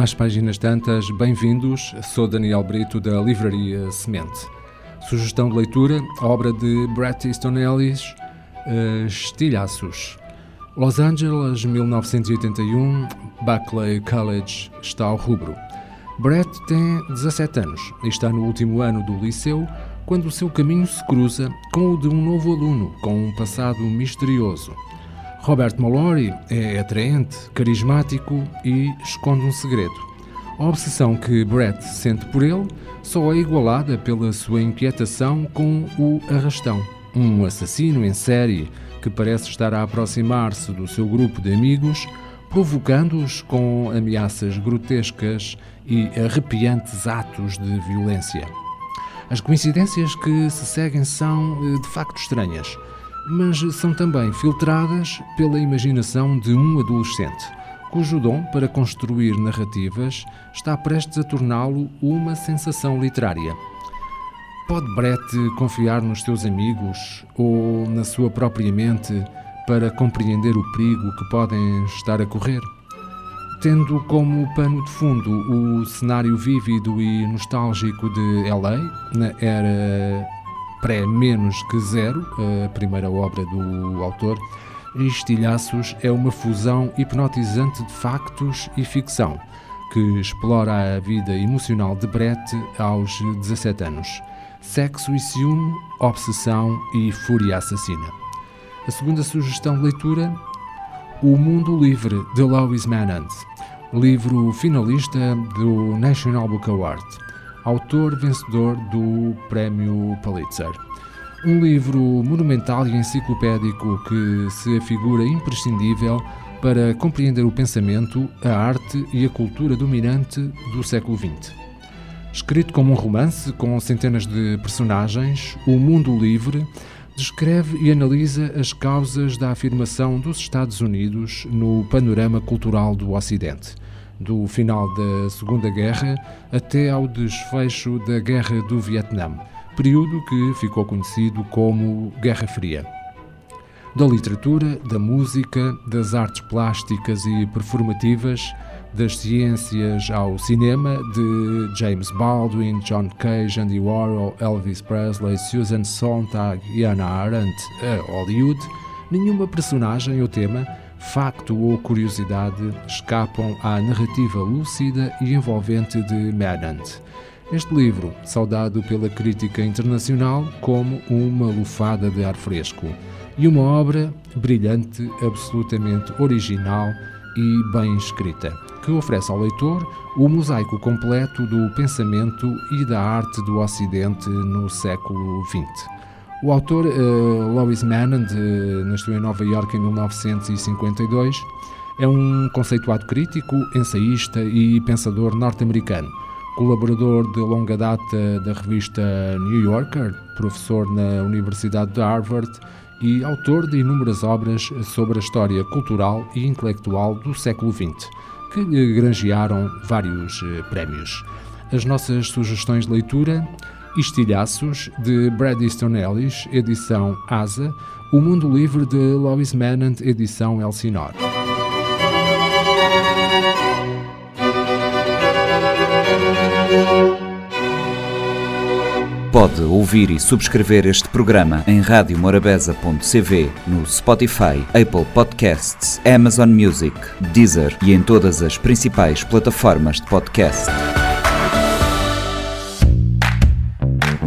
Às páginas tantas, bem-vindos. Sou Daniel Brito da Livraria Semente. Sugestão de leitura: obra de Bret Easton Ellis, uh, Estilhaços. Los Angeles, 1981, Buckley College está ao rubro. Brett tem 17 anos e está no último ano do liceu quando o seu caminho se cruza com o de um novo aluno com um passado misterioso. Robert Mallory é atraente, carismático e esconde um segredo. A obsessão que Brett sente por ele só é igualada pela sua inquietação com o arrastão, um assassino em série que parece estar a aproximar-se do seu grupo de amigos, provocando-os com ameaças grotescas e arrepiantes atos de violência. As coincidências que se seguem são eh, de facto estranhas mas são também filtradas pela imaginação de um adolescente, cujo dom para construir narrativas está prestes a torná-lo uma sensação literária. Pode Brett confiar nos seus amigos ou na sua própria mente para compreender o perigo que podem estar a correr? Tendo como pano de fundo o cenário vívido e nostálgico de LA, na era pré-menos que zero, a primeira obra do autor, Estilhaços é uma fusão hipnotizante de factos e ficção, que explora a vida emocional de Brett aos 17 anos. Sexo e ciúme, obsessão e fúria assassina. A segunda sugestão de leitura, O Mundo Livre, de Lois Manand, livro finalista do National Book Award autor vencedor do Prémio Pulitzer. Um livro monumental e enciclopédico que se afigura imprescindível para compreender o pensamento, a arte e a cultura dominante do século XX. Escrito como um romance com centenas de personagens, O Mundo Livre descreve e analisa as causas da afirmação dos Estados Unidos no panorama cultural do Ocidente do final da Segunda Guerra até ao desfecho da Guerra do Vietnã, período que ficou conhecido como Guerra Fria. Da literatura, da música, das artes plásticas e performativas, das ciências ao cinema, de James Baldwin, John Cage, Andy Warhol, Elvis Presley, Susan Sontag e Anna Arendt a Hollywood, nenhuma personagem ou tema facto ou curiosidade escapam à narrativa lúcida e envolvente de Madden. Este livro, saudado pela crítica internacional como uma lufada de ar fresco, e uma obra brilhante, absolutamente original e bem escrita, que oferece ao leitor o mosaico completo do pensamento e da arte do Ocidente no século XX. O autor uh, Lois Manand nasceu em Nova Iorque em 1952. É um conceituado crítico, ensaísta e pensador norte-americano, colaborador de longa data da revista New Yorker, professor na Universidade de Harvard e autor de inúmeras obras sobre a história cultural e intelectual do século XX, que lhe granjearam vários uh, prémios. As nossas sugestões de leitura Estilhaços, de Brad Easton Ellis, edição Asa, O Mundo Livre, de Lois Manant, edição Elsinore. Pode ouvir e subscrever este programa em radiomorabeza.cv, no Spotify, Apple Podcasts, Amazon Music, Deezer e em todas as principais plataformas de podcast.